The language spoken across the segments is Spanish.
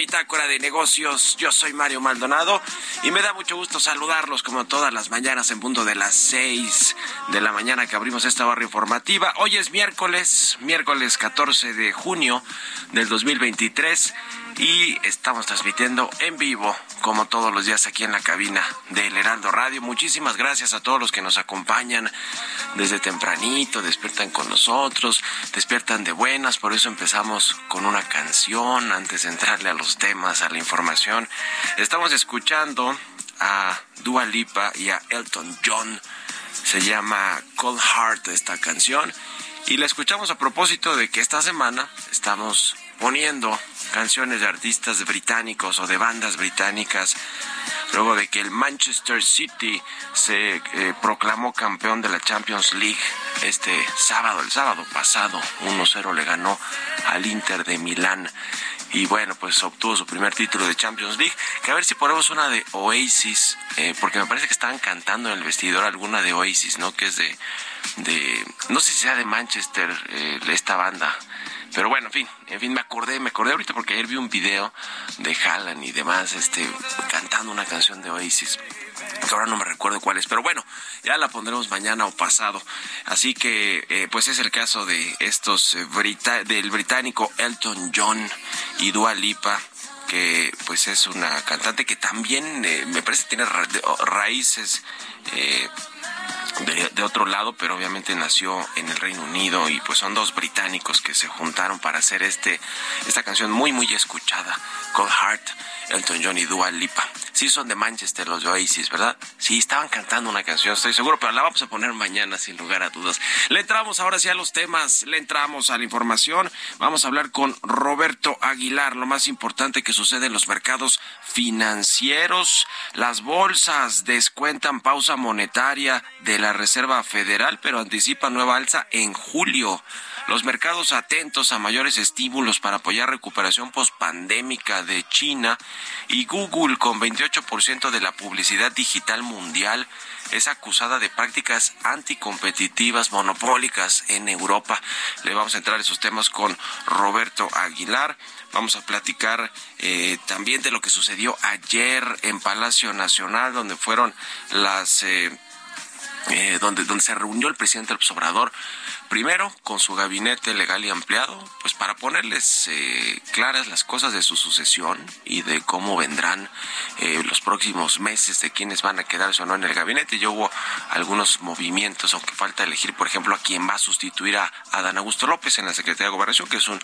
Bitácora de Negocios. Yo soy Mario Maldonado y me da mucho gusto saludarlos como todas las mañanas en punto de las 6 de la mañana que abrimos esta barra informativa. Hoy es miércoles, miércoles 14 de junio del 2023 y estamos transmitiendo en vivo como todos los días aquí en la cabina del Heraldo Radio. Muchísimas gracias a todos los que nos acompañan desde tempranito, despiertan con nosotros, despiertan de buenas, por eso empezamos con una canción antes de entrarle a los temas, a la información. Estamos escuchando a Dua Lipa y a Elton John. Se llama Cold Heart esta canción y la escuchamos a propósito de que esta semana estamos poniendo canciones de artistas británicos o de bandas británicas luego de que el Manchester City se eh, proclamó campeón de la Champions League este sábado, el sábado pasado, 1-0 le ganó al Inter de Milán. y bueno, pues obtuvo su primer título de Champions League. Que a ver si ponemos una de Oasis, eh, porque me parece que estaban cantando en el vestidor alguna de Oasis, ¿no? Que es de, de no sé si sea de Manchester, eh, esta banda. Pero bueno, en fin, en fin, me acordé, me acordé ahorita porque ayer vi un video de Haaland y demás, este, cantando una canción de Oasis que ahora no me recuerdo cuál es, pero bueno, ya la pondremos mañana o pasado. Así que, eh, pues es el caso de estos, eh, del británico Elton John y Dua Lipa que pues es una cantante que también eh, me parece tiene raíces de, otro lado, pero obviamente nació en el Reino Unido y pues son dos británicos que se juntaron para hacer este esta canción muy muy escuchada, Cold Heart, Elton John y Dua Lipa. Sí son de Manchester los de Oasis, ¿verdad? Sí, estaban cantando una canción, estoy seguro, pero la vamos a poner mañana sin lugar a dudas. Le entramos ahora sí a los temas, le entramos a la información. Vamos a hablar con Roberto Aguilar, lo más importante que sucede en los mercados financieros. Las bolsas descuentan pausa monetaria de la Reserva Federal, pero anticipa nueva alza en julio. Los mercados atentos a mayores estímulos para apoyar recuperación pospandémica de China y Google con 28% de la publicidad digital mundial es acusada de prácticas anticompetitivas monopólicas en Europa. Le vamos a entrar esos temas con Roberto Aguilar. Vamos a platicar eh, también de lo que sucedió ayer en Palacio Nacional, donde fueron las... Eh, eh, donde, donde se reunió el presidente del Obrador Primero, con su gabinete legal y ampliado, pues para ponerles eh, claras las cosas de su sucesión y de cómo vendrán eh, los próximos meses de quienes van a quedarse o no en el gabinete. Ya hubo algunos movimientos, aunque falta elegir, por ejemplo, a quién va a sustituir a Adán Augusto López en la Secretaría de Gobernación, que es un,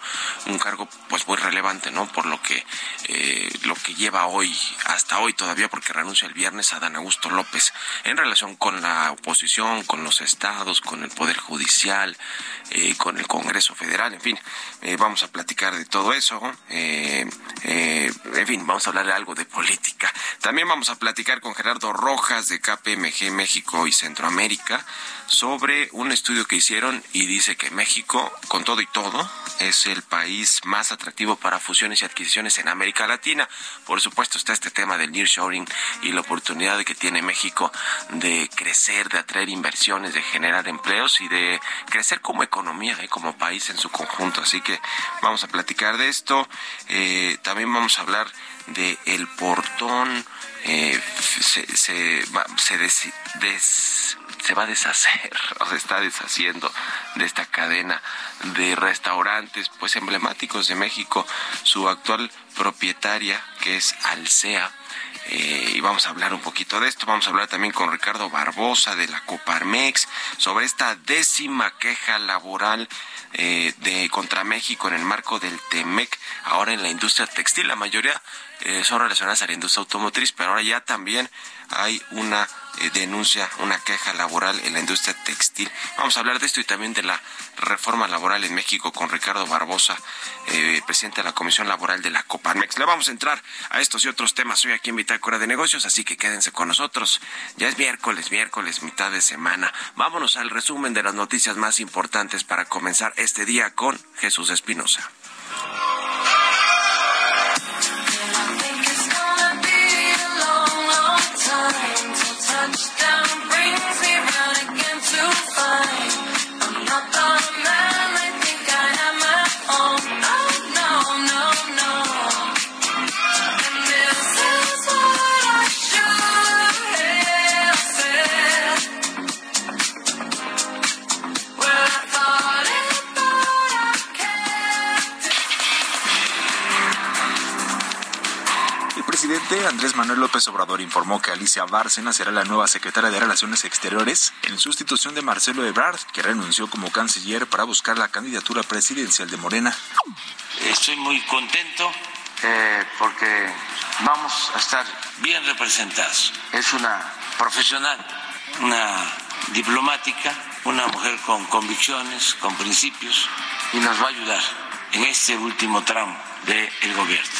un cargo pues muy relevante, ¿no? Por lo que eh, lo que lleva hoy, hasta hoy todavía, porque renuncia el viernes a Adán Augusto López, en relación con la oposición, con los estados, con el Poder Judicial, eh, con el Congreso Federal, en fin, eh, vamos a platicar de todo eso, eh, en fin, vamos a hablar de algo de política. También vamos a platicar con Gerardo Rojas de KPMG México y Centroamérica sobre un estudio que hicieron y dice que México, con todo y todo, es el país más atractivo para fusiones y adquisiciones en América Latina. Por supuesto está este tema del nearshoring y la oportunidad que tiene México de crecer, de atraer inversiones, de generar empleos y de crecer como economía y como país en su conjunto. Así que vamos a platicar de esto. Eh, también vamos a hablar de el portón. Eh, se, se, se des, se va a deshacer o se está deshaciendo de esta cadena de restaurantes pues emblemáticos de México. Su actual propietaria, que es Alsea, eh, y vamos a hablar un poquito de esto. Vamos a hablar también con Ricardo Barbosa de la Coparmex sobre esta décima queja laboral eh, de contra México en el marco del TEMEC, ahora en la industria textil. La mayoría eh, son relacionadas a la industria automotriz, pero ahora ya también hay una eh, denuncia, una queja laboral en la industria textil. Vamos a hablar de esto y también de la reforma laboral en México con Ricardo Barbosa, eh, presidente de la Comisión Laboral de la Coparmex. Le vamos a entrar a estos y otros temas hoy aquí en Bitácora de Negocios, así que quédense con nosotros. Ya es miércoles, miércoles, mitad de semana. Vámonos al resumen de las noticias más importantes para comenzar este día con Jesús Espinosa. touchdown. Andrés Manuel López Obrador informó que Alicia Bárcena será la nueva secretaria de Relaciones Exteriores en sustitución de Marcelo Ebrard, que renunció como canciller para buscar la candidatura presidencial de Morena. Estoy muy contento eh, porque vamos a estar bien representados. Es una profesional, una diplomática, una mujer con convicciones, con principios y nos va a ayudar en este último tramo del gobierno.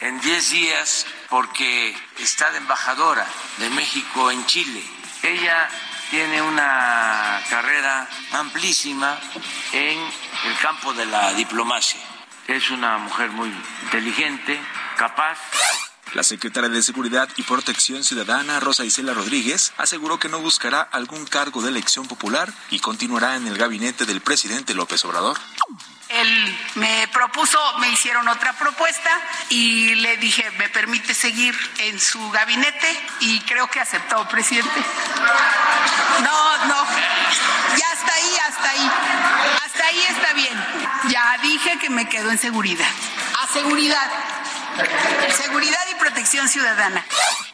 En 10 días porque está de embajadora de México en Chile. Ella tiene una carrera amplísima en el campo de la diplomacia. es una mujer muy inteligente, capaz. La secretaria de Seguridad y Protección Ciudadana, Rosa Isela Rodríguez, aseguró que no buscará algún cargo de elección popular y continuará en el gabinete del presidente López Obrador. Él me propuso, me hicieron otra propuesta y le dije, ¿me permite seguir en su gabinete? Y creo que aceptó, presidente. No, no, ya hasta ahí, hasta ahí. Hasta ahí está bien. Ya dije que me quedo en seguridad. A seguridad. Seguridad y protección ciudadana.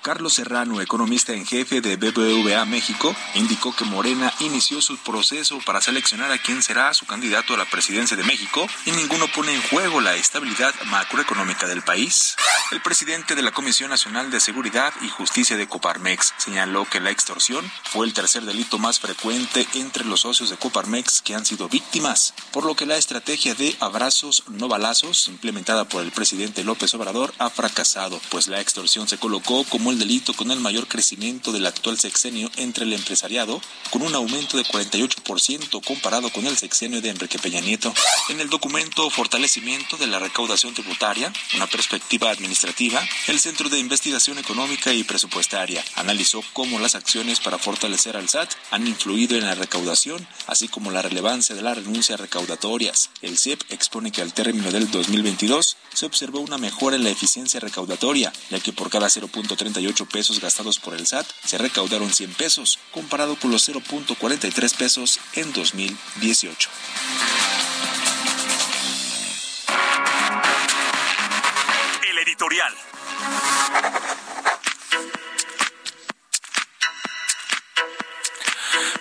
Carlos Serrano, economista en jefe de BBVA México, indicó que Morena inició su proceso para seleccionar a quién será su candidato a la presidencia de México y ninguno pone en juego la estabilidad macroeconómica del país. El presidente de la Comisión Nacional de Seguridad y Justicia de Coparmex señaló que la extorsión fue el tercer delito más frecuente entre los socios de Coparmex que han sido víctimas, por lo que la estrategia de abrazos no balazos implementada por el presidente López Obrador ha fracasado, pues la extorsión se colocó como el delito con el mayor crecimiento del actual sexenio entre el empresariado, con un aumento de 48% comparado con el sexenio de Enrique Peña Nieto. En el documento Fortalecimiento de la Recaudación Tributaria, una perspectiva administrativa, el Centro de Investigación Económica y Presupuestaria analizó cómo las acciones para fortalecer al SAT han influido en la recaudación, así como la relevancia de las renuncias recaudatorias. El CIEP expone que al término del 2022 se observó una mejora en la eficiencia recaudatoria, ya que por cada 0.38 pesos gastados por el SAT se recaudaron 100 pesos, comparado con los 0.43 pesos en 2018. El editorial.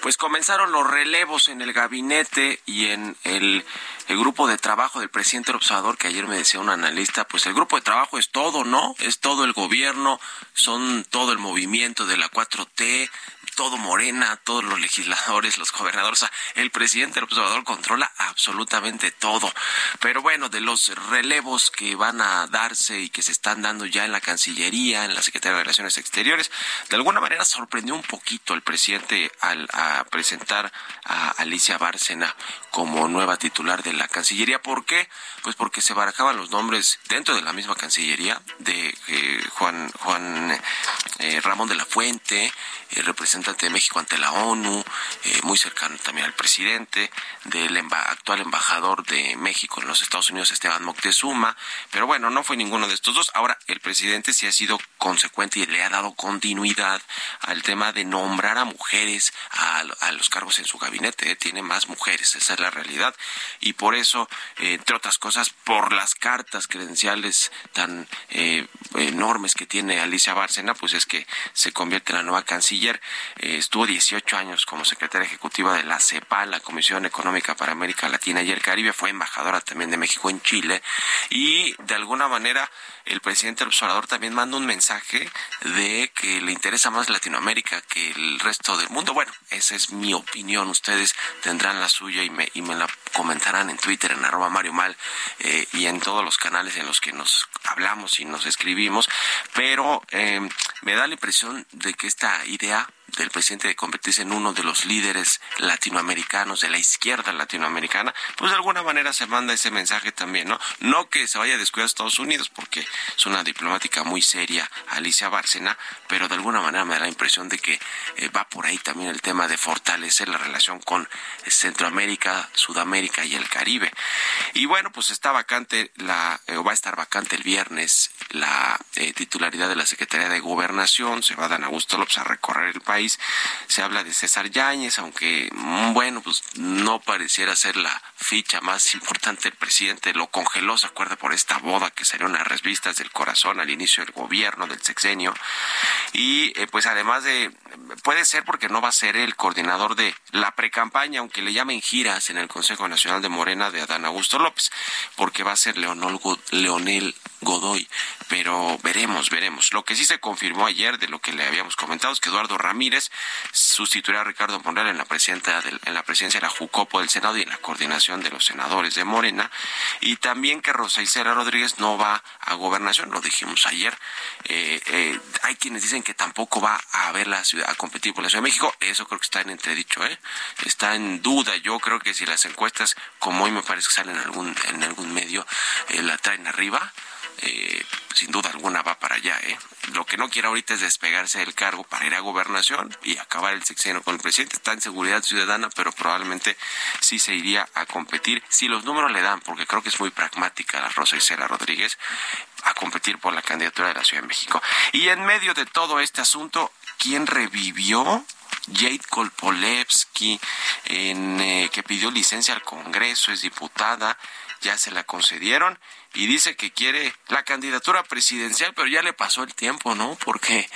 Pues comenzaron los relevos en el gabinete y en el, grupo de trabajo del presidente observador, que ayer me decía un analista, pues el grupo de trabajo es todo, ¿no? Es todo el gobierno, son todo el movimiento de la 4T, todo Morena, todos los legisladores, los gobernadores, o sea, el presidente del observador controla absolutamente todo. Pero bueno, de los relevos que van a darse y que se están dando ya en la Cancillería, en la Secretaría de Relaciones Exteriores, de alguna manera sorprendió un poquito el presidente al presentar a Alicia Bárcena como nueva titular de la Cancillería. ¿Por qué? Pues porque se barajaban los nombres dentro de la misma Cancillería de eh, Juan Juan eh, Ramón de la Fuente, el representante de México ante la ONU, eh, muy cercano también al presidente, del actual embajador de México en los Estados Unidos, Esteban Moctezuma, pero bueno, no fue ninguno de estos dos. Ahora, el presidente sí ha sido consecuente y le ha dado continuidad al tema de nombrar a mujeres a, a los cargos en su gabinete, tiene más mujeres, esa es la realidad, y por eso, entre otras cosas, por las cartas credenciales tan eh, enormes que tiene Alicia Bárcena, pues es que se convierte en la nueva canciller. Eh, estuvo 18 años como secretaria ejecutiva de la CEPA, la Comisión Económica para América Latina y el Caribe, fue embajadora también de México en Chile y de alguna manera el presidente observador también manda un mensaje de que le interesa más Latinoamérica que el resto del mundo. Bueno, esa es mi opinión. Ustedes tendrán la suya y me, y me la comentarán en Twitter, en arroba Mario Mal eh, y en todos los canales en los que nos hablamos y nos escribimos. Pero eh, me da la impresión de que esta idea del presidente de convertirse en uno de los líderes latinoamericanos, de la izquierda latinoamericana, pues de alguna manera se manda ese mensaje también, ¿no? No que se vaya a descuidar Estados Unidos, porque es una diplomática muy seria, Alicia Bárcena, pero de alguna manera me da la impresión de que eh, va por ahí también el tema de fortalecer la relación con Centroamérica, Sudamérica y el Caribe. Y bueno, pues está vacante la, eh, va a estar vacante el viernes la eh, titularidad de la Secretaría de Gobernación, se va a Dan Augusto López a recorrer el Se habla de César Yáñez, aunque mm, bueno, pues no pareciera ser la ficha más importante del presidente, lo congeló, se acuerda, por esta boda que salió en las revistas del corazón al inicio del gobierno, del sexenio. Y eh, pues además de, puede ser porque no va a ser el coordinador de la precampaña, aunque le llamen giras en el Consejo Nacional de Morena de Adán Augusto López, porque va a ser Leonel Godoy, pero veremos, veremos. Lo que sí se confirmó ayer de lo que le habíamos comentado es que Eduardo Ramírez sustituirá a Ricardo Monreal en la, presidenta en la presidencia de la Jucopo del Senado y en la coordinación de los senadores de Morena, y también que Rosa Isela Rodríguez no va a gobernación, lo dijimos ayer. Eh, eh, hay quienes dicen que tampoco va a ver la ciudad, a competir por la Ciudad de México, eso creo que está en entredicho, ¿eh? está en duda. Yo creo que si las encuestas, como hoy me parece que salen en algún, en algún medio, eh, la traen arriba, eh, sin duda alguna va para allá. ¿eh? Lo que no quiere ahorita es despegarse del cargo para ir a gobernación y acabar el sexenio con el presidente. Está en seguridad ciudadana, pero probablemente sí se iría a competir, si los números le dan, porque creo que es muy pragmática la Rosa Isela Rodríguez, a competir por la candidatura de la Ciudad de México. Y en medio de todo este asunto, ¿quién revivió? Jade Kolpolevsky, en, eh, que pidió licencia al Congreso, es diputada, ya se la concedieron y dice que quiere la candidatura presidencial, pero ya le pasó el tiempo, ¿no? Porque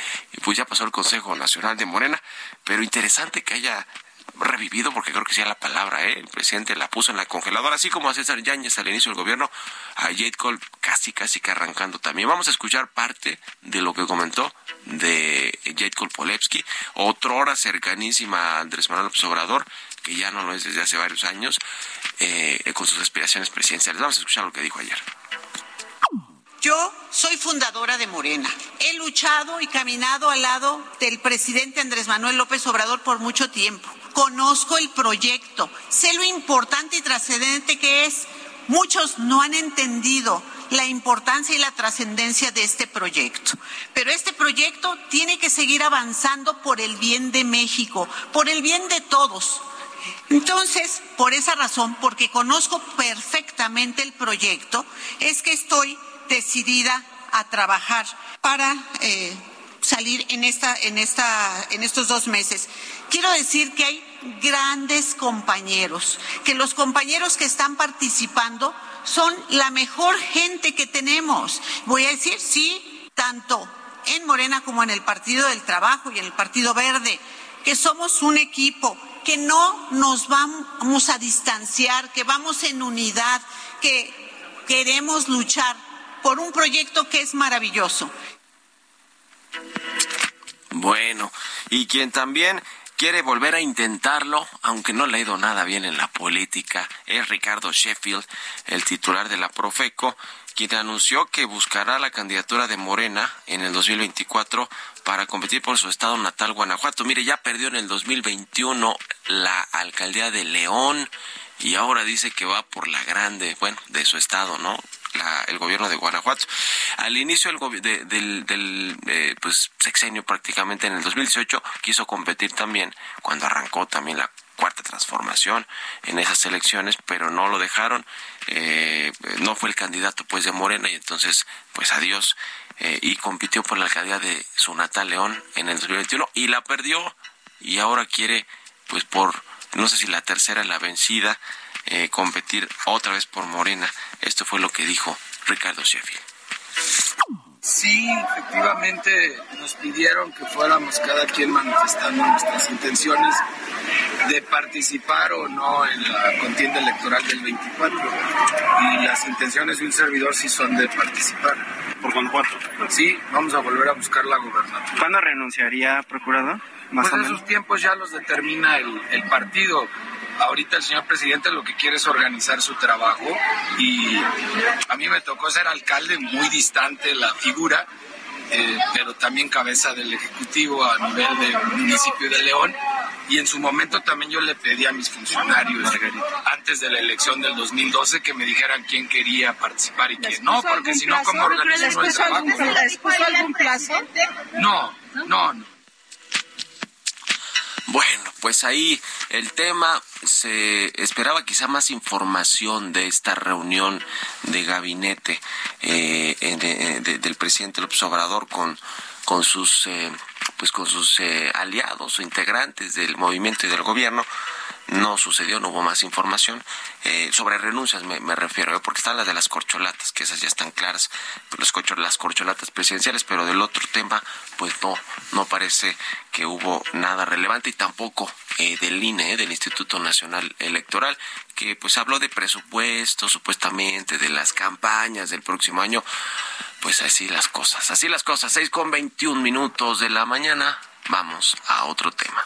pues ya pasó el Consejo Nacional de Morena, pero interesante que haya revivido, porque creo que sea la palabra, ¿eh? el presidente la puso en la congeladora, así como a César Yáñez al inicio del gobierno, a Jade Cole casi, casi que arrancando también. Vamos a escuchar parte de lo que comentó de Jade Cole Polevsky, otra hora cercanísima a Andrés Manuel López Obrador, que ya no lo es desde hace varios años, eh, con sus aspiraciones presidenciales. Vamos a escuchar lo que dijo ayer. Yo soy fundadora de Morena. He luchado y caminado al lado del presidente Andrés Manuel López Obrador por mucho tiempo. Conozco el proyecto, sé lo importante y trascendente que es. Muchos no han entendido la importancia y la trascendencia de este proyecto. Pero este proyecto tiene que seguir avanzando por el bien de México, por el bien de todos. Entonces, por esa razón, porque conozco perfectamente el proyecto, es que estoy decidida a trabajar para eh, salir en, esta, en, esta, en estos dos meses. Quiero decir que hay grandes compañeros, que los compañeros que están participando son la mejor gente que tenemos. Voy a decir, sí, tanto en Morena como en el Partido del Trabajo y en el Partido Verde, que somos un equipo, que no nos vamos a distanciar, que vamos en unidad, que queremos luchar por un proyecto que es maravilloso. Bueno, y quien también quiere volver a intentarlo, aunque no le ha ido nada bien en la política, es Ricardo Sheffield, el titular de la Profeco, quien anunció que buscará la candidatura de Morena en el 2024 para competir por su estado natal, Guanajuato. Mire, ya perdió en el 2021 la alcaldía de León y ahora dice que va por la grande, bueno, de su estado, ¿no? El gobierno de Guanajuato. Al inicio del, del, eh, pues, sexenio prácticamente en el 2018 quiso competir también cuando arrancó también la cuarta transformación en esas elecciones, pero no lo dejaron, eh, no fue el candidato pues de Morena y entonces pues adiós. Eh, y compitió por la alcaldía de su natal León en el 2021 y la perdió. Y ahora quiere pues por no sé si la tercera la vencida eh, competir otra vez por Morena. Esto fue lo que dijo Ricardo Sheffield. Sí, efectivamente nos pidieron que fuéramos cada quien manifestando nuestras intenciones de participar o no en la contienda electoral del 24. Y las intenciones de un servidor sí son de participar. ¿Por Guanajuato? Sí, vamos a volver a buscar la gobernatura. ¿Cuándo renunciaría, procurador? pues esos tiempos ya los determina el, el partido ahorita el señor presidente lo que quiere es organizar su trabajo y a mí me tocó ser alcalde muy distante la figura, eh, pero también cabeza del Ejecutivo a nivel del municipio de León. Y en su momento también yo le pedí a mis funcionarios, antes de la elección del 2012, que me dijeran quién quería participar y quién no, porque si no, ¿cómo organizamos el trabajo? ¿Les algún plazo? No, no, no. Bueno, pues ahí el tema se esperaba quizá más información de esta reunión de gabinete eh, del presidente López Obrador con con sus eh, pues con sus eh, aliados o integrantes del movimiento y del gobierno no sucedió, no hubo más información. Eh, sobre renuncias me, refiero, ¿eh? porque están las de las corcholatas, que esas ya están claras, pues las corcholatas presidenciales, pero del otro tema, pues no, no parece que hubo nada relevante y tampoco eh, del INE, del Instituto Nacional Electoral, que pues habló de presupuesto, supuestamente, de las campañas del próximo año Pues así las cosas, así las cosas. 6 con 21 minutos de la mañana. Vamos a otro tema.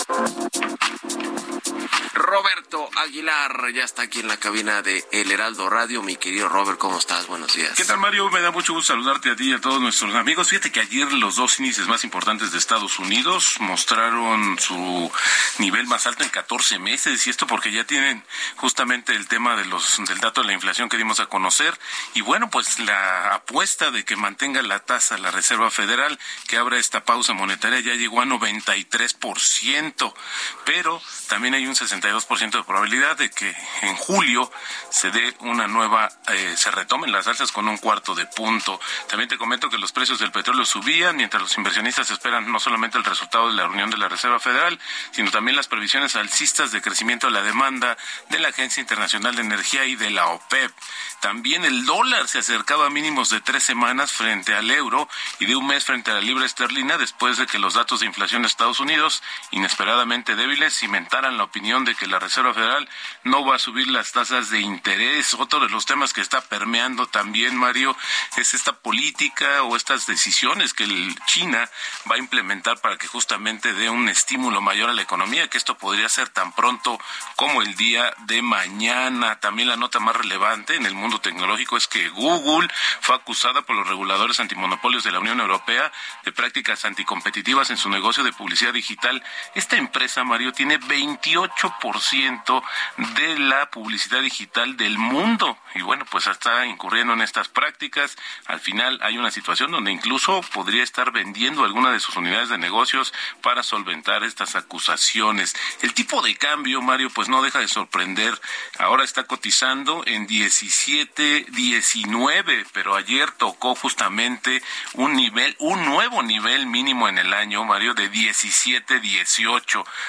Roberto Aguilar ya está aquí en la cabina de El Heraldo Radio. Mi querido Robert, ¿cómo estás? Buenos días. ¿Qué tal, Mario? Me da mucho gusto saludarte a ti y a todos nuestros amigos. Fíjate que ayer los dos índices más importantes de Estados Unidos mostraron su nivel más alto en 14 meses. Y esto porque ya tienen justamente el tema de los, del dato de la inflación que dimos a conocer. Y bueno, pues la apuesta de que mantenga la tasa la Reserva Federal, que abra esta pausa monetaria, ya llegó a 93%. Pero también hay un 62% de probabilidad de que en julio se dé una nueva, eh, se retomen las alzas con un cuarto de punto. También te comento que los precios del petróleo subían mientras los inversionistas esperan no solamente el resultado de la reunión de la Reserva Federal, sino también las previsiones alcistas de crecimiento de la demanda de la Agencia Internacional de Energía y de la OPEP. También el dólar se acercaba a mínimos de tres semanas frente al euro y de un mes frente a la libra esterlina después de que los datos de inflación de Estados Unidos, inesperadamente débiles, cimentaran la opinión de que la Reserva Federal no va a subir las tasas de interés. Otro de los temas que está permeando también, Mario, es esta política o estas decisiones que China va a implementar para que justamente dé un estímulo mayor a la economía, que esto podría ser tan pronto como el día de mañana. También la nota más relevante en el mundo tecnológico es que Google fue acusada por los reguladores antimonopolios de la Unión Europea de prácticas anticompetitivas en su negocio de publicidad digital. Esta empresa, Mario, tiene 28% de la publicidad digital del mundo. Y bueno, pues está incurriendo en estas prácticas. Al final hay una situación donde incluso podría estar vendiendo alguna de sus unidades de negocios para solventar estas acusaciones. El tipo de cambio, Mario, pues no deja de sorprender. Ahora está cotizando en 17, 19, pero ayer tocó justamente un nivel, un nuevo nivel mínimo en el año, Mario, de 17, 18.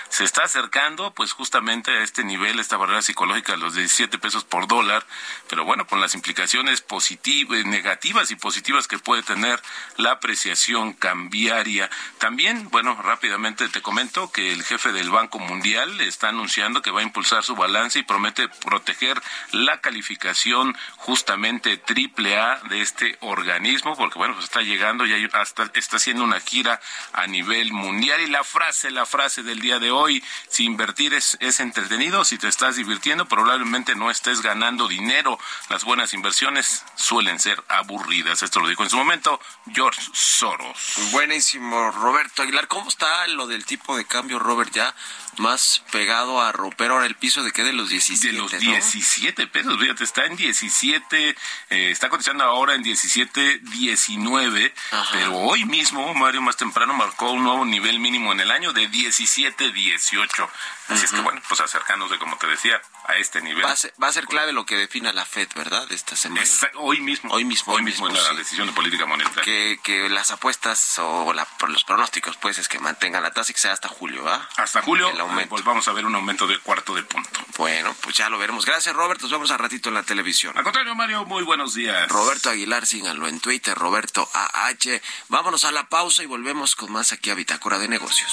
Se está acercando, pues justamente a este nivel, esta barrera psicológica de los 17 pesos por dólar, pero bueno, con las implicaciones positivas, negativas y positivas que puede tener la apreciación cambiaria. También, bueno, rápidamente te comento que el jefe del Banco Mundial está anunciando que va a impulsar su balance y promete proteger la calificación justamente triple A de este organismo, porque bueno, pues está llegando y hasta está haciendo una gira a nivel mundial. Y la frase, la frase del día de hoy, si invertir es, es entretenido, si te estás divirtiendo, probablemente no estés ganando dinero. Las buenas inversiones suelen ser aburridas. Esto lo dijo en su momento George Soros. Buenísimo, Roberto Aguilar. ¿Cómo está lo del tipo de cambio, Robert? Ya más pegado a romper ahora el piso de qué de los 17. De los 17 pesos, fíjate, está en 17, eh, está cotizando ahora en 17, 19, pero hoy mismo, Mario, más temprano marcó un nuevo nivel mínimo en el año de 17, 18. Así es que bueno, pues acercándose, como te decía, a este nivel. Va a ser, va a ser clave lo que defina la FED, ¿verdad? Esta semana. hoy mismo. Hoy mismo. Hoy mismo, en la decisión de política monetaria. Que, que las apuestas o la, los pronósticos, pues, es que mantengan la tasa y que sea hasta julio, ¿va? Hasta julio, pues vamos a ver un aumento de cuarto de punto. Bueno, pues ya lo veremos. Gracias, Roberto. Nos vemos a ratito en la televisión. Al contrario, Mario, muy buenos días. Roberto Aguilar, síganlo en Twitter, Roberto AH. Vámonos a la pausa y volvemos con más aquí a Bitácora de Negocios.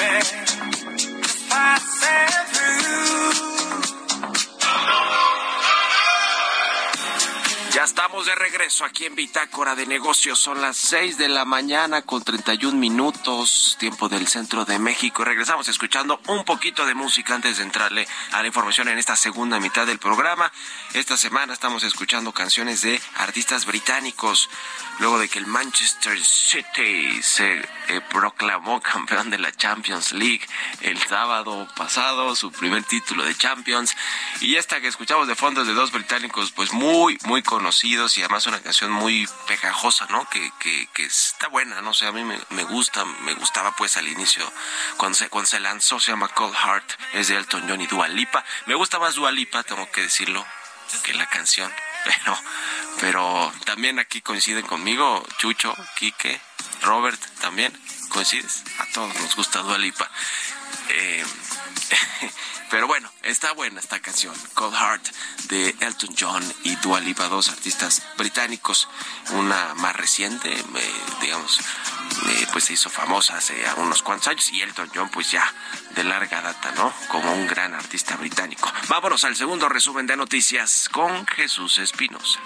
Baby. Just estamos de regreso aquí en Bitácora de Negocios. Son las 6 de la mañana con 31 minutos, tiempo del centro de México. Regresamos escuchando un poquito de música antes de entrarle a la información en esta segunda mitad del programa. Esta semana estamos escuchando canciones de artistas británicos. Luego de que el Manchester City se eh, proclamó campeón de la Champions League el sábado pasado, su primer título de Champions. Y esta que escuchamos de fondo es de dos británicos, pues muy, muy conocidos y además una canción muy pegajosa, ¿no? Que, que, que está buena, no sé, a mí me, gusta, me gustaba pues al inicio, cuando se, cuando se lanzó, se llama Cold Heart, es de Elton John y Dua Lipa. Me gusta más Dua Lipa, tengo que decirlo, que la canción, pero, pero también aquí coinciden conmigo, Chucho, Quique, Robert, también, ¿coincides? A todos nos gusta Dua Lipa. Eh, pero bueno, está buena esta canción, Cold Heart, de Elton John y Dua Lipa, dos artistas británicos. Una más reciente, eh, digamos, eh, pues se hizo famosa hace unos cuantos años y Elton John pues ya de larga data, ¿no? Como un gran artista británico. Vámonos al segundo resumen de noticias con Jesús Espinosa.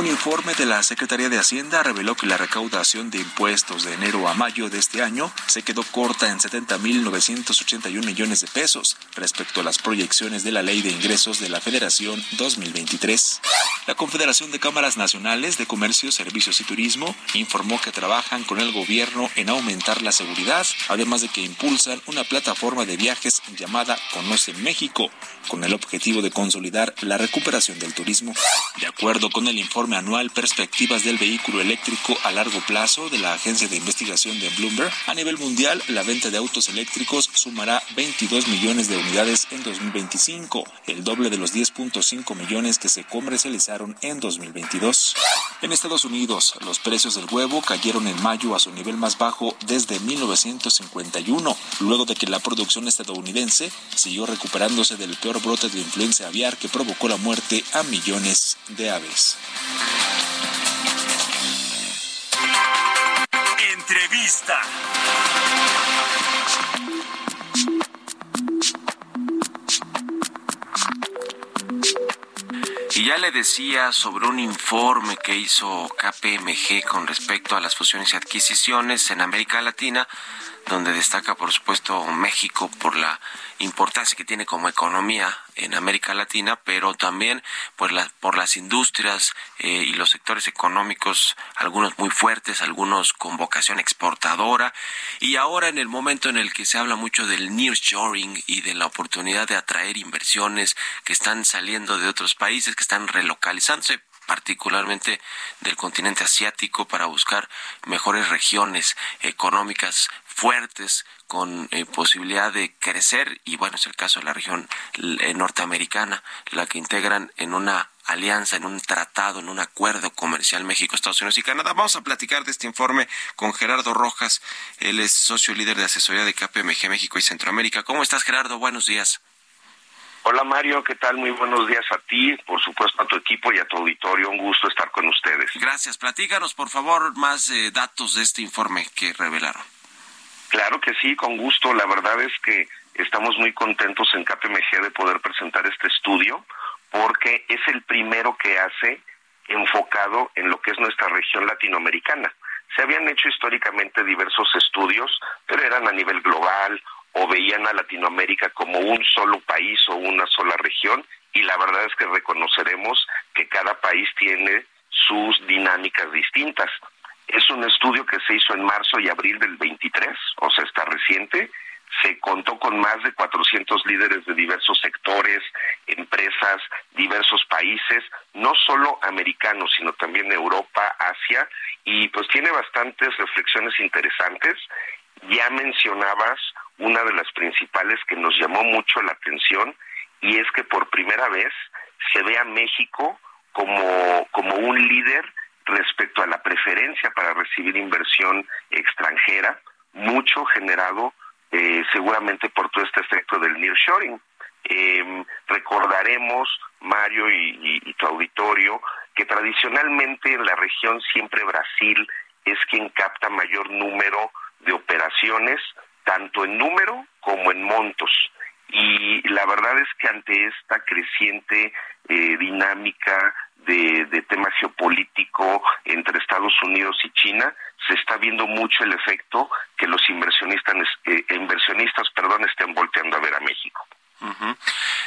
Un informe de la Secretaría de Hacienda reveló que la recaudación de impuestos de enero a mayo de este año se quedó corta en 70.981 millones de pesos respecto a las proyecciones de la Ley de Ingresos de la Federación 2023. La Confederación de Cámaras Nacionales de Comercio, Servicios y Turismo informó que trabajan con el gobierno en aumentar la seguridad, además de que impulsan una plataforma de viajes llamada Conoce México, con el objetivo de consolidar la recuperación del turismo. De acuerdo con el informe anual Perspectivas del Vehículo Eléctrico a Largo Plazo de la Agencia de Investigación de Bloomberg, a nivel mundial la venta de autos eléctricos sumará 22 millones de unidades en 2025, el doble de los 10.5 millones que se comercializaron en 2022. En Estados Unidos, los precios del huevo cayeron en mayo a su nivel más bajo desde 1951, luego de que la producción estadounidense siguió recuperándose del peor brote de influencia aviar que provocó la muerte a millones de aves. Entrevista. Y ya le decía sobre un informe que hizo KPMG con respecto a las fusiones y adquisiciones en América Latina, donde destaca, por supuesto, México por la importancia que tiene como economía en América Latina, pero también por, la, por las industrias eh, y los sectores económicos, algunos muy fuertes, algunos con vocación exportadora, y ahora en el momento en el que se habla mucho del nearshoring y de la oportunidad de atraer inversiones que están saliendo de otros países, que están relocalizándose, particularmente del continente asiático para buscar mejores regiones económicas fuertes con eh, posibilidad de crecer y bueno es el caso de la región eh, norteamericana la que integran en una alianza, en un tratado, en un acuerdo comercial México, Estados Unidos y Canadá. Vamos a platicar de este informe con Gerardo Rojas, él es socio líder de asesoría de KPMG México y Centroamérica. ¿Cómo estás Gerardo? Buenos días. Hola Mario, ¿qué tal? Muy buenos días a ti, por supuesto a tu equipo y a tu auditorio. Un gusto estar con ustedes. Gracias. Platícanos, por favor, más eh, datos de este informe que revelaron. Claro que sí, con gusto. La verdad es que estamos muy contentos en KPMG de poder presentar este estudio porque es el primero que hace enfocado en lo que es nuestra región latinoamericana. Se habían hecho históricamente diversos estudios, pero eran a nivel global o veían a Latinoamérica como un solo país o una sola región y la verdad es que reconoceremos que cada país tiene sus dinámicas distintas. Es un estudio que se hizo en marzo y abril del 23, o sea, está reciente. Se contó con más de 400 líderes de diversos sectores, empresas, diversos países, no solo americanos, sino también Europa, Asia, y pues tiene bastantes reflexiones interesantes. Ya mencionabas una de las principales que nos llamó mucho la atención, y es que por primera vez se ve a México como, como un líder respecto a la preferencia para recibir inversión extranjera, mucho generado eh, seguramente por todo este efecto del nearshoring. Eh, recordaremos, Mario y tu auditorio, que tradicionalmente en la región siempre Brasil es quien capta mayor número de operaciones, tanto en número como en montos. Y la verdad es que ante esta creciente eh, dinámica de, de, tema geopolítico entre Estados Unidos y China, se está viendo mucho el efecto que los inversionistas, eh, inversionistas perdón, estén volteando a ver a México.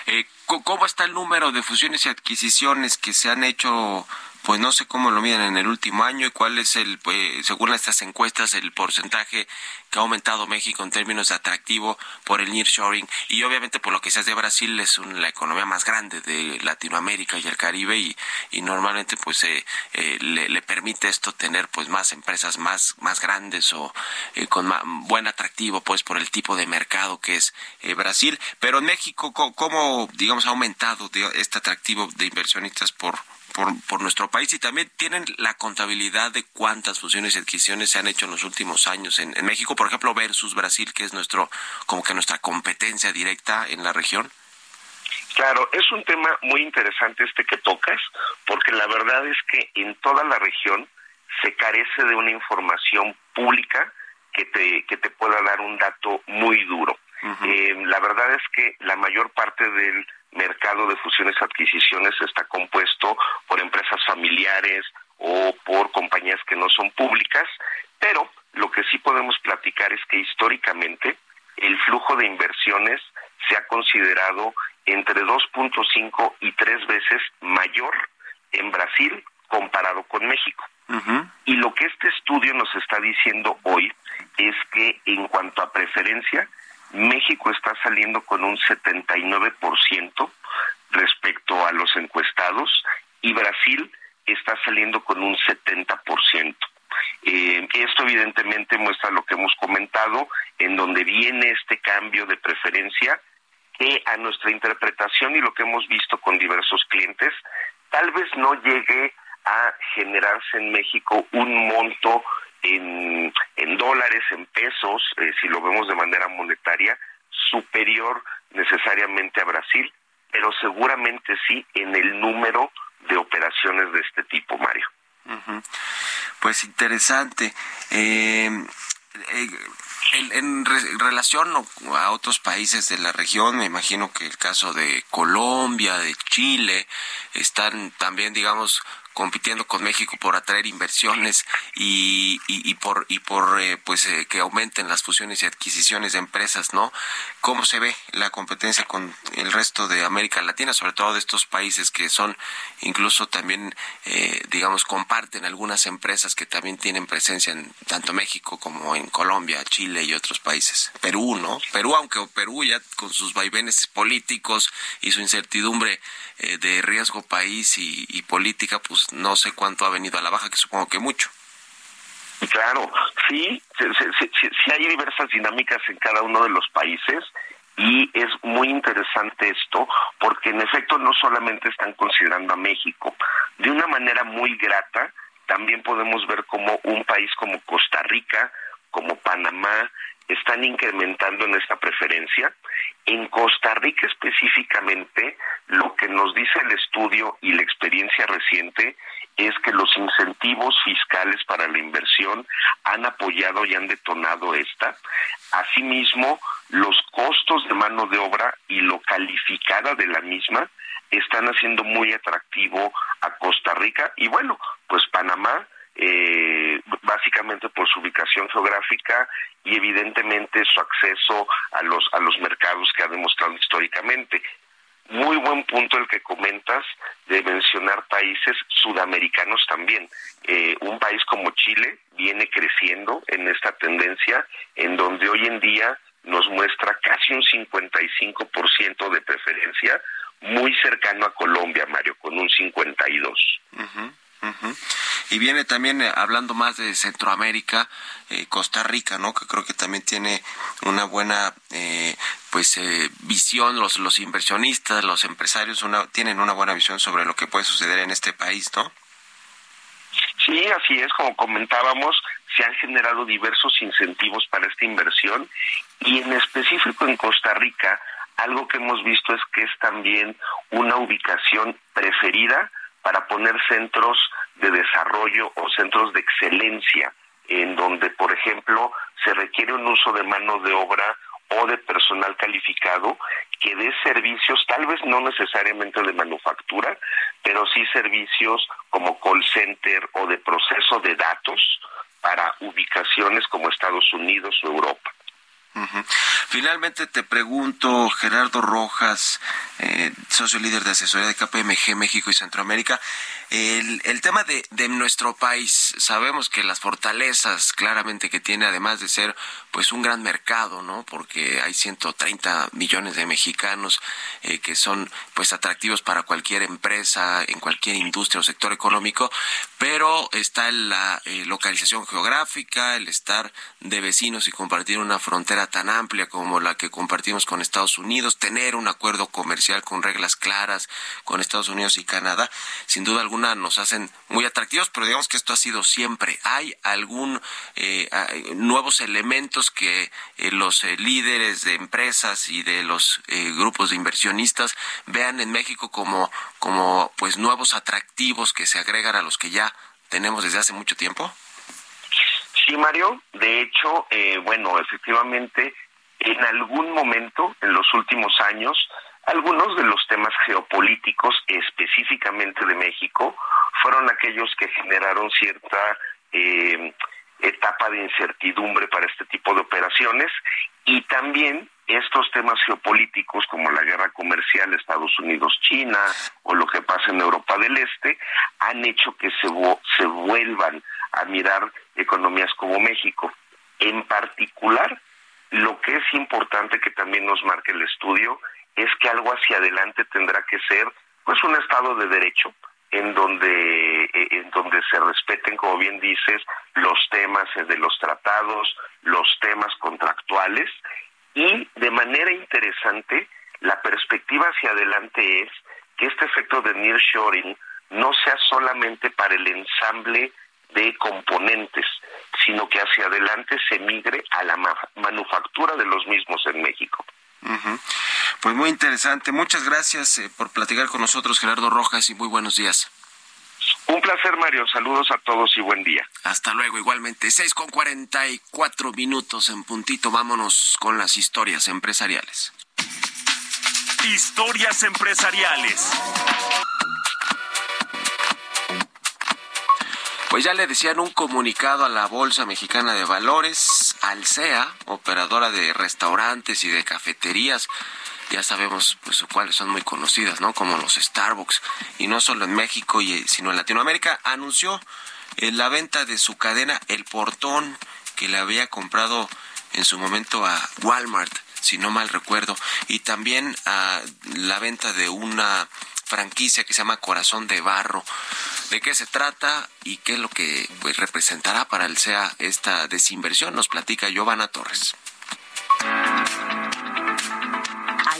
Eh, ¿Cómo está el número de fusiones y adquisiciones que se han hecho pues no sé cómo lo miden en el último año y cuál es el, pues, según estas encuestas, el porcentaje que ha aumentado México en términos de atractivo por el nearshoring. Y obviamente por lo que seas de Brasil es un, la economía más grande de Latinoamérica y el Caribe y, y normalmente pues eh, eh, le, permite esto tener pues más empresas más más grandes o eh, con buen atractivo pues por el tipo de mercado que es eh, Brasil. Pero en México cómo digamos ha aumentado este atractivo de inversionistas por por, por nuestro país y también tienen la contabilidad de cuántas fusiones y adquisiciones se han hecho en los últimos años en, en, México, por ejemplo, versus Brasil, que es nuestro como que nuestra competencia directa en la región. Claro, es un tema muy interesante este que tocas, porque la verdad es que en toda la región se carece de una información pública que te, que te pueda dar un dato muy duro. Uh -huh. eh, la verdad es que la mayor parte del mercado de fusiones adquisiciones está compuesto por empresas familiares o por compañías que no son públicas, pero lo que sí podemos platicar es que históricamente el flujo de inversiones se ha considerado entre 2.5 y 3 veces mayor en Brasil comparado con México. Uh -huh. Y lo que este estudio nos está diciendo hoy es que en cuanto a preferencia, México está saliendo con un 79% respecto a los encuestados y Brasil está saliendo con un 70%. Eh, esto evidentemente muestra lo que hemos comentado, en donde viene este cambio de preferencia que a nuestra interpretación y lo que hemos visto con diversos clientes, tal vez no llegue a generarse en México un monto en, dólares, en pesos, eh, si lo vemos de manera monetaria, superior necesariamente a Brasil, pero seguramente sí en el número de operaciones de este tipo, Mario. Pues interesante. Eh, eh, en, en, relación a otros países de la región, me imagino que el caso de Colombia, de Chile, están también, digamos, compitiendo con México por atraer inversiones y, y, por y por eh, pues eh, que aumenten las fusiones y adquisiciones de empresas, ¿no? ¿Cómo se ve la competencia con el resto de América Latina, sobre todo de estos países que son incluso también eh, digamos comparten algunas empresas que también tienen presencia en tanto México como en Colombia, Chile y otros países. Perú, ¿no? Perú, aunque Perú ya con sus vaivenes políticos y su incertidumbre eh, de riesgo país y política, pues no sé cuánto ha venido a la baja, que supongo que mucho. Claro, sí, sí, hay diversas dinámicas en cada uno de los países y es muy interesante esto porque en efecto no solamente están considerando a México, de una manera muy grata también podemos ver como un país como Costa Rica, como Panamá, están incrementando en esta preferencia. En Costa Rica específicamente, lo que nos dice el estudio y la experiencia reciente es que los incentivos fiscales para la inversión han apoyado y han detonado esta. Asimismo, los costos de mano de obra y lo calificada de la misma están haciendo muy atractivo a Costa Rica y bueno, pues Panamá eh, básicamente por su ubicación geográfica y evidentemente su acceso a los a los mercados que ha demostrado históricamente. muy buen punto el que comentas de mencionar países sudamericanos también. Eh, un país como Chile viene creciendo en esta tendencia en donde hoy en día nos muestra casi un 55% de preferencia, muy cercano a Colombia, Mario, con un 52%. Y viene también eh, hablando más de Centroamérica, eh, Costa Rica, ¿no? Que creo que también tiene una buena eh, pues visión los los inversionistas, los empresarios una, tienen una buena visión sobre lo que puede suceder en este país, ¿no? Sí, así es, como comentábamos, se han generado diversos incentivos para esta inversión y en específico en Costa Rica, algo que hemos visto es que es también una ubicación preferida para poner centros de desarrollo o centros de excelencia, en donde, por ejemplo, se requiere un uso de mano de obra o de personal calificado que dé servicios, tal vez no necesariamente de manufactura, pero sí servicios como call center o de proceso de datos para ubicaciones como Estados Unidos o Europa. Finalmente te pregunto, Gerardo Rojas, eh, socio líder de asesoría de KPMG México y Centroamérica, el, tema de, de, nuestro país, sabemos que las fortalezas claramente que tiene, además de ser pues un gran mercado, ¿no? Porque hay 130 millones de mexicanos eh, que son pues atractivos para cualquier empresa, en cualquier industria o sector económico, pero está la eh, localización geográfica, el estar de vecinos y compartir una frontera tan amplia como la que compartimos con Estados Unidos, tener un acuerdo comercial con reglas claras con Estados Unidos y Canadá, sin duda alguna nos hacen muy atractivos, pero digamos que esto ha sido siempre. ¿Hay algún eh, nuevos elementos que eh, los eh, líderes de empresas y de los eh, grupos de inversionistas vean en México como, como pues nuevos atractivos que se agregan a los que ya tenemos desde hace mucho tiempo? Sí, Mario. De hecho, eh, bueno, efectivamente, en algún momento, en los últimos años, algunos de los temas geopolíticos, específicamente de México, fueron aquellos que generaron cierta eh, etapa de incertidumbre para este tipo de operaciones y también estos temas geopolíticos como la guerra comercial Estados Unidos-China o lo que pasa en Europa del Este han hecho que se, se vuelvan a mirar economías como México. En particular, lo que es importante que también nos marque el estudio es que algo hacia adelante tendrá que ser pues un estado de derecho en donde eh, en donde se respeten como bien dices los temas de los tratados los temas contractuales y de manera interesante la perspectiva hacia adelante es que este efecto de nearshoring no sea solamente para el ensamble de componentes, sino que hacia adelante se migre a la manufactura de los mismos en México. Pues muy interesante. Muchas gracias eh, por platicar con nosotros, Gerardo Rojas, y muy buenos días. Un placer, Mario. Saludos a todos y buen día. Hasta luego, igualmente. Seis con cuarenta y cuatro minutos en puntito. Vámonos con las historias empresariales. Historias empresariales. Pues ya le decían un comunicado a la Bolsa Mexicana de Valores, Alsea, operadora de restaurantes y de cafeterías, ya sabemos pues cuáles son muy conocidas, ¿no? Como los Starbucks. Y no solo en México y sino en Latinoamérica. Anunció eh, la venta de su cadena El Portón que le había comprado en su momento a Walmart, si no mal recuerdo, y también a la venta de una franquicia que se llama Corazón de Barro. ¿De qué se trata y qué es lo que pues, representará para el SEA esta desinversión? Nos platica Giovanna Torres.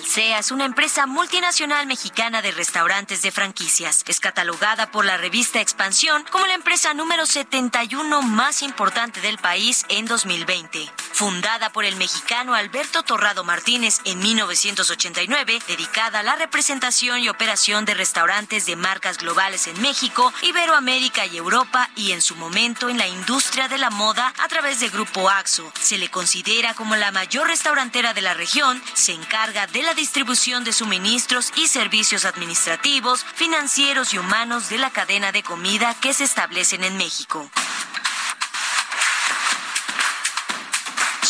Alsea es una empresa multinacional mexicana de restaurantes de franquicias. Es catalogada por la revista Expansión como la empresa número 71 más importante del país en 2020. Fundada por el mexicano Alberto Torrado Martínez en 1989, dedicada a la representación y operación de restaurantes de marcas globales en México, Iberoamérica y Europa y en su momento en la industria de la moda a través de Grupo AXO. Se le considera como la mayor restaurantera de la región, se encarga de la distribución de suministros y servicios administrativos, financieros y humanos de la cadena de comida que se establecen en México.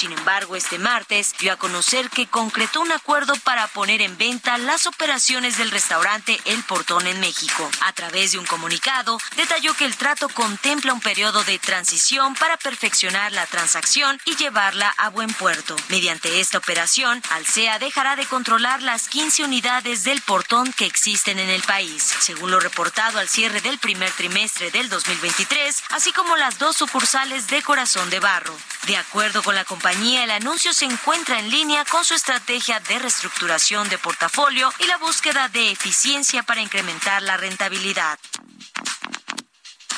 Sin embargo, este martes dio a conocer que concretó un acuerdo para poner en venta las operaciones del restaurante El Portón en México. A través de un comunicado, detalló que el trato contempla un periodo de transición para perfeccionar la transacción y llevarla a buen puerto. Mediante esta operación, Alsea dejará de controlar las 15 unidades del portón que existen en el país, según lo reportado al cierre del primer trimestre del 2023, así como las dos sucursales de Corazón de Barro. De acuerdo con la compañía, el anuncio se encuentra en línea con su estrategia de reestructuración de portafolio y la búsqueda de eficiencia para incrementar la rentabilidad.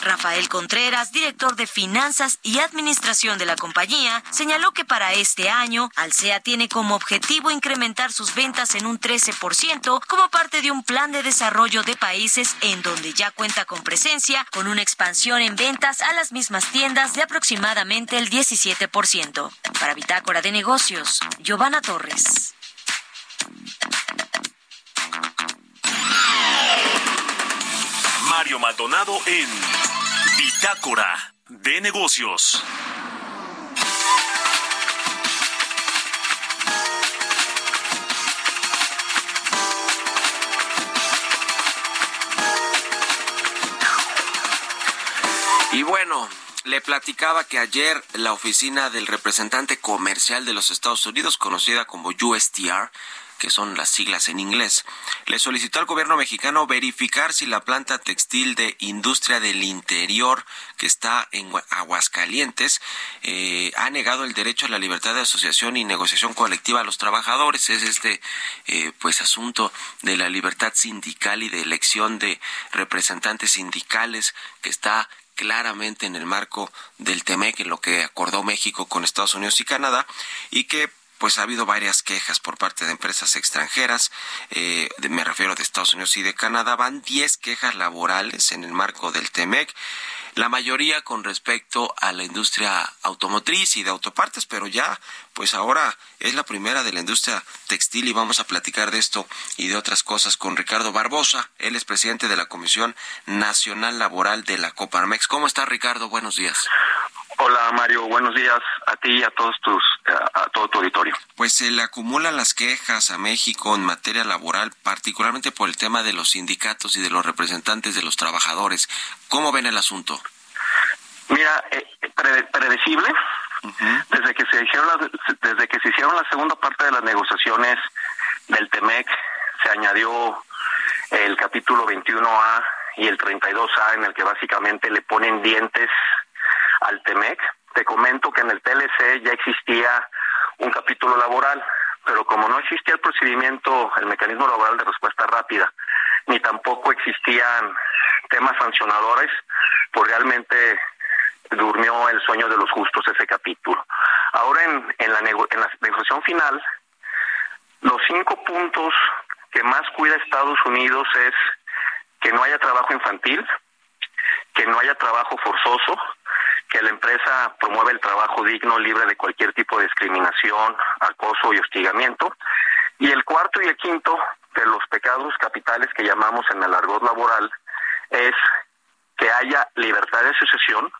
Rafael Contreras, director de Finanzas y Administración de la compañía, señaló que para este año Alsea tiene como objetivo incrementar sus ventas en un 13% como parte de un plan de desarrollo de países en donde ya cuenta con presencia, con una expansión en ventas a las mismas tiendas de aproximadamente el 17%. Para Bitácora de Negocios, Giovanna Torres. Mario Maldonado en Bitácora de Negocios. Y bueno, le platicaba que ayer la oficina del representante comercial de los Estados Unidos, conocida como USTR, que son las siglas en inglés, le solicitó al gobierno mexicano verificar si la planta textil de industria del interior que está en Aguascalientes eh, ha negado el derecho a la libertad de asociación y negociación colectiva a los trabajadores. Es este eh, pues asunto de la libertad sindical y de elección de representantes sindicales que está claramente en el marco del TEMEC, en lo que acordó México con Estados Unidos y Canadá, y que pues ha habido varias quejas por parte de empresas extranjeras, eh, me refiero de Estados Unidos y de Canadá, van 10 quejas laborales en el marco del TEMEC, la mayoría con respecto a la industria automotriz y de autopartes, pero ya, pues ahora es la primera de la industria textil y vamos a platicar de esto y de otras cosas con Ricardo Barbosa, él es presidente de la Comisión Nacional Laboral de la Coparmex. ¿Cómo está Ricardo? Buenos días. Hola Mario, buenos días a ti y a todos tus a, a todo tu auditorio. Pues se le acumulan las quejas a México en materia laboral, particularmente por el tema de los sindicatos y de los representantes de los trabajadores. ¿Cómo ven el asunto? Mira, eh, pre- predecible. Desde que se hicieron las, desde que se hicieron la segunda parte de las negociaciones del Temec, se añadió el capítulo 21A y el 32A en el que básicamente le ponen dientes al Temec. Te comento que en el TLC ya existía un capítulo laboral, pero como no existía el procedimiento, el mecanismo laboral de respuesta rápida, ni tampoco existían temas sancionadores, pues realmente durmió el sueño de los justos ese capítulo. Ahora en, la, la negociación final, los cinco puntos que más cuida Estados Unidos es que no haya trabajo infantil, que no haya trabajo forzoso, que la empresa promueva el trabajo digno, libre de cualquier tipo de discriminación, acoso y hostigamiento. Y el cuarto y el quinto de los pecados capitales que llamamos en el argot laboral es que haya libertad de asociación,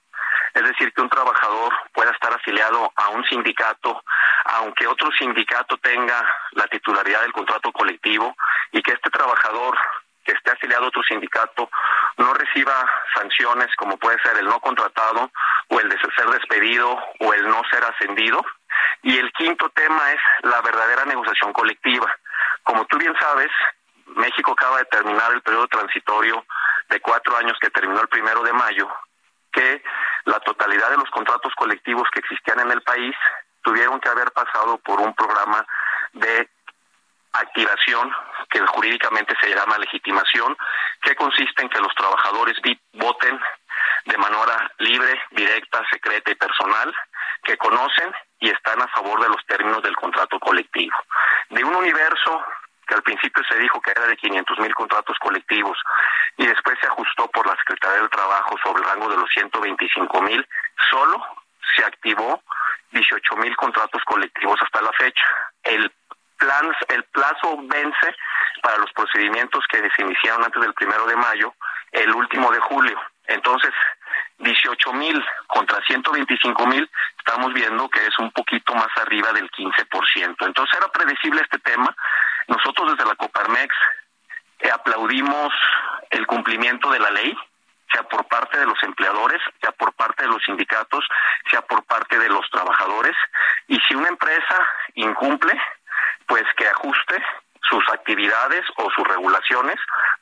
es decir, que un trabajador pueda estar afiliado a un sindicato, aunque otro sindicato tenga la titularidad del contrato colectivo, y que este trabajador que esté afiliado a otro sindicato no reciba sanciones como puede ser el no contratado o el de ser despedido o el no ser ascendido. Y el quinto tema es la verdadera negociación colectiva. Como tú bien sabes, México acaba de terminar el periodo transitorio de cuatro años que terminó el primero de mayo, que la totalidad de los contratos colectivos que existían en el país tuvieron que haber pasado por un programa de activación que jurídicamente se llama legitimación, que consiste en que los trabajadores voten de manera libre, directa, secreta y personal, que conocen y están a favor de los términos del contrato colectivo. De un universo que al principio se dijo que era de 500 mil contratos colectivos y después se ajustó por la Secretaría del Trabajo sobre el rango de los 125 mil, solo se activó 18 mil contratos colectivos hasta la fecha. El plan, el plazo vence para los procedimientos que se iniciaron antes del primero de mayo, el último de julio. Entonces, 18 mil contra 125 mil, estamos viendo que es un poquito más arriba del 15%. Entonces era predecible este tema. Nosotros desde la Coparmex eh, aplaudimos el cumplimiento de la ley, sea por parte de los empleadores, sea por parte de los sindicatos, sea por parte de los trabajadores. Y si una empresa incumple, pues que ajuste sus actividades o sus regulaciones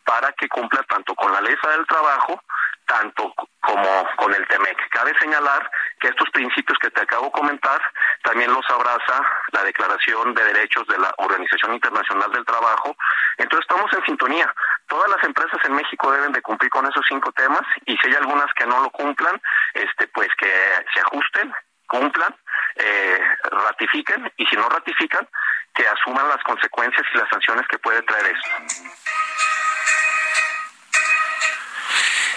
para que cumpla tanto con la ley del trabajo, tanto como con el TEMEC. Cabe señalar que estos principios que te acabo de comentar también los abraza la Declaración de Derechos de la Organización Internacional del Trabajo. Entonces estamos en sintonía. Todas las empresas en México deben de cumplir con esos cinco temas y si hay algunas que no lo cumplan, este pues que se ajusten, cumplan, eh, ratifiquen y si no ratifican, que asuman las consecuencias y las sanciones que puede traer esto.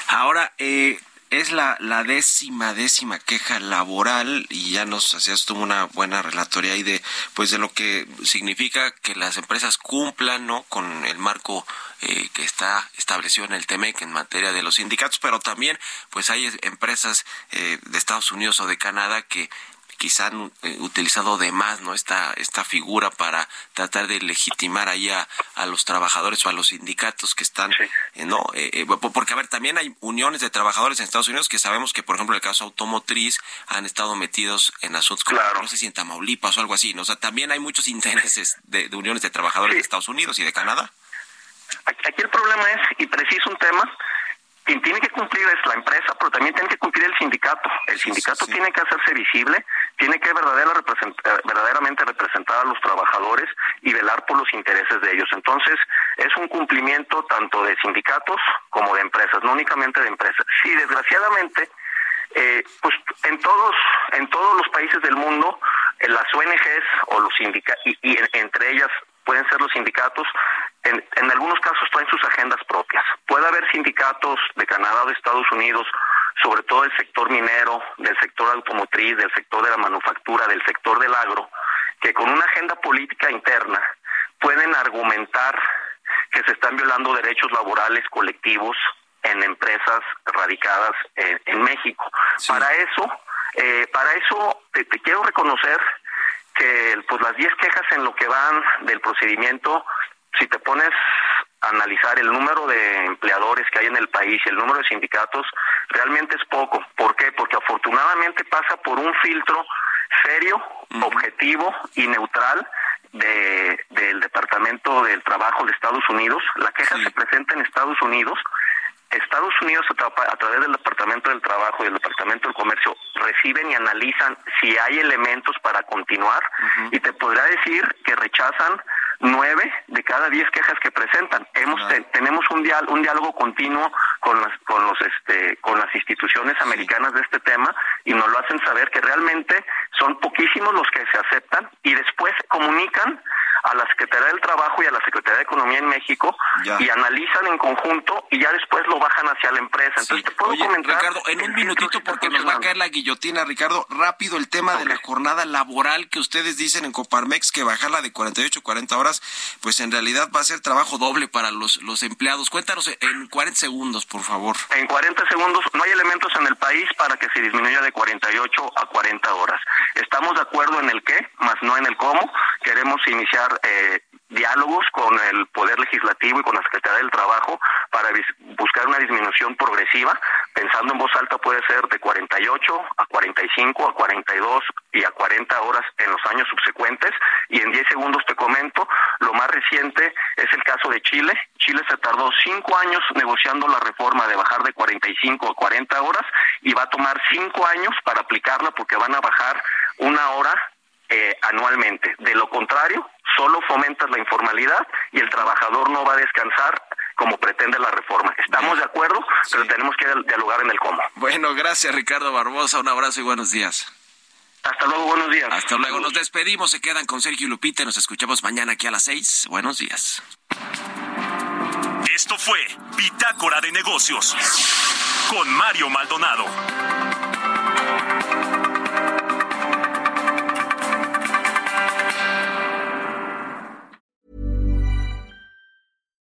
Ahora, eh, es la, la décima, décima queja laboral y ya nos hacías tú una buena relatoria ahí de, pues de lo que significa que las empresas cumplan, ¿no? Con el marco eh, que está establecido en el TEMEC en materia de los sindicatos, pero también, pues hay empresas eh, de Estados Unidos o de Canadá que quizá han eh, utilizado de más no esta esta figura para tratar de legitimar ahí a, los trabajadores o a los sindicatos que están eh, no eh, porque a ver también hay uniones de trabajadores en Estados Unidos que sabemos que por ejemplo en el caso automotriz han estado metidos en asuntos como no sé si en Tamaulipas o algo así ¿no? o sea también hay muchos intereses de, uniones de trabajadores de Estados Unidos y de Canadá. Aquí el problema es y preciso un tema quien tiene que cumplir es la empresa, pero también tiene que cumplir el sindicato. El sindicato tiene que hacerse visible, tiene que eh, verdaderamente representar a los trabajadores y velar por los intereses de ellos. Entonces, es un cumplimiento tanto de sindicatos como de empresas, no únicamente de empresas. Sí, desgraciadamente, eh, pues en todos en todos los países del mundo eh, las ONGs o los sindicatos y, entre ellas pueden ser los sindicatos en, en algunos casos traen sus agendas propias. Puede haber sindicatos de Canadá o de Estados Unidos, sobre todo del sector minero, del sector automotriz, del sector de la manufactura, del sector del agro, que con una agenda política interna pueden argumentar que se están violando derechos laborales colectivos en empresas radicadas en, México. Para eso, eh, para eso te, te, quiero reconocer que pues las 10 quejas en lo que van del procedimiento si te pones a analizar el número de empleadores que hay en el país y el número de sindicatos, realmente es poco. ¿Por qué? Porque afortunadamente pasa por un filtro serio, objetivo y neutral de, del Departamento del Trabajo de Estados Unidos. La queja se presenta en Estados Unidos. Estados Unidos, a, través del Departamento del Trabajo y el Departamento del Comercio, reciben y analizan si hay elementos para continuar y te podrá decir que rechazan nueve de cada diez quejas que presentan. Hemos tenemos un, dial un diálogo continuo con las con los este con las instituciones americanas de este tema y nos lo hacen saber que realmente son poquísimos los que se aceptan y después se comunican a la Secretaría del Trabajo y a la Secretaría de Economía en México y analizan en conjunto y ya después lo bajan hacia la empresa. Entonces, te puedo comentar. Ricardo, en un minutito porque nos va a caer la guillotina, Ricardo, rápido el tema de la jornada laboral que ustedes dicen en Coparmex que bajarla de 48 a 40 horas, pues en realidad va a ser trabajo doble para los, los empleados. Cuéntanos en 40 segundos, por favor. En 40 segundos, no hay elementos en el país para que se disminuya de 48 a 40 horas. Estamos de acuerdo en el qué, más no en el cómo. Queremos iniciar eh, diálogos con el Poder Legislativo y con la Secretaría del Trabajo para buscar una disminución progresiva. Pensando en voz alta puede ser de 48 a 45, a 42 y a 40 horas en los años subsecuentes. Y en 10 segundos te comento, lo más reciente es el caso de Chile. Chile se tardó cinco años negociando la reforma de bajar de 45 a 40 horas y va a tomar cinco años para aplicarla porque van a bajar una hora eh, anualmente. De lo contrario, solo fomentas la informalidad y el trabajador no va a descansar como pretende la reforma. Estamos de acuerdo, pero tenemos que dialogar en el cómo. Bueno, gracias Ricardo Barbosa, un abrazo y buenos días. Hasta luego, buenos días. Hasta luego, nos despedimos, se quedan con Sergio Lupita, nos escuchamos mañana aquí a las seis. Buenos días. Esto fue Bitácora de Negocios con Mario Maldonado.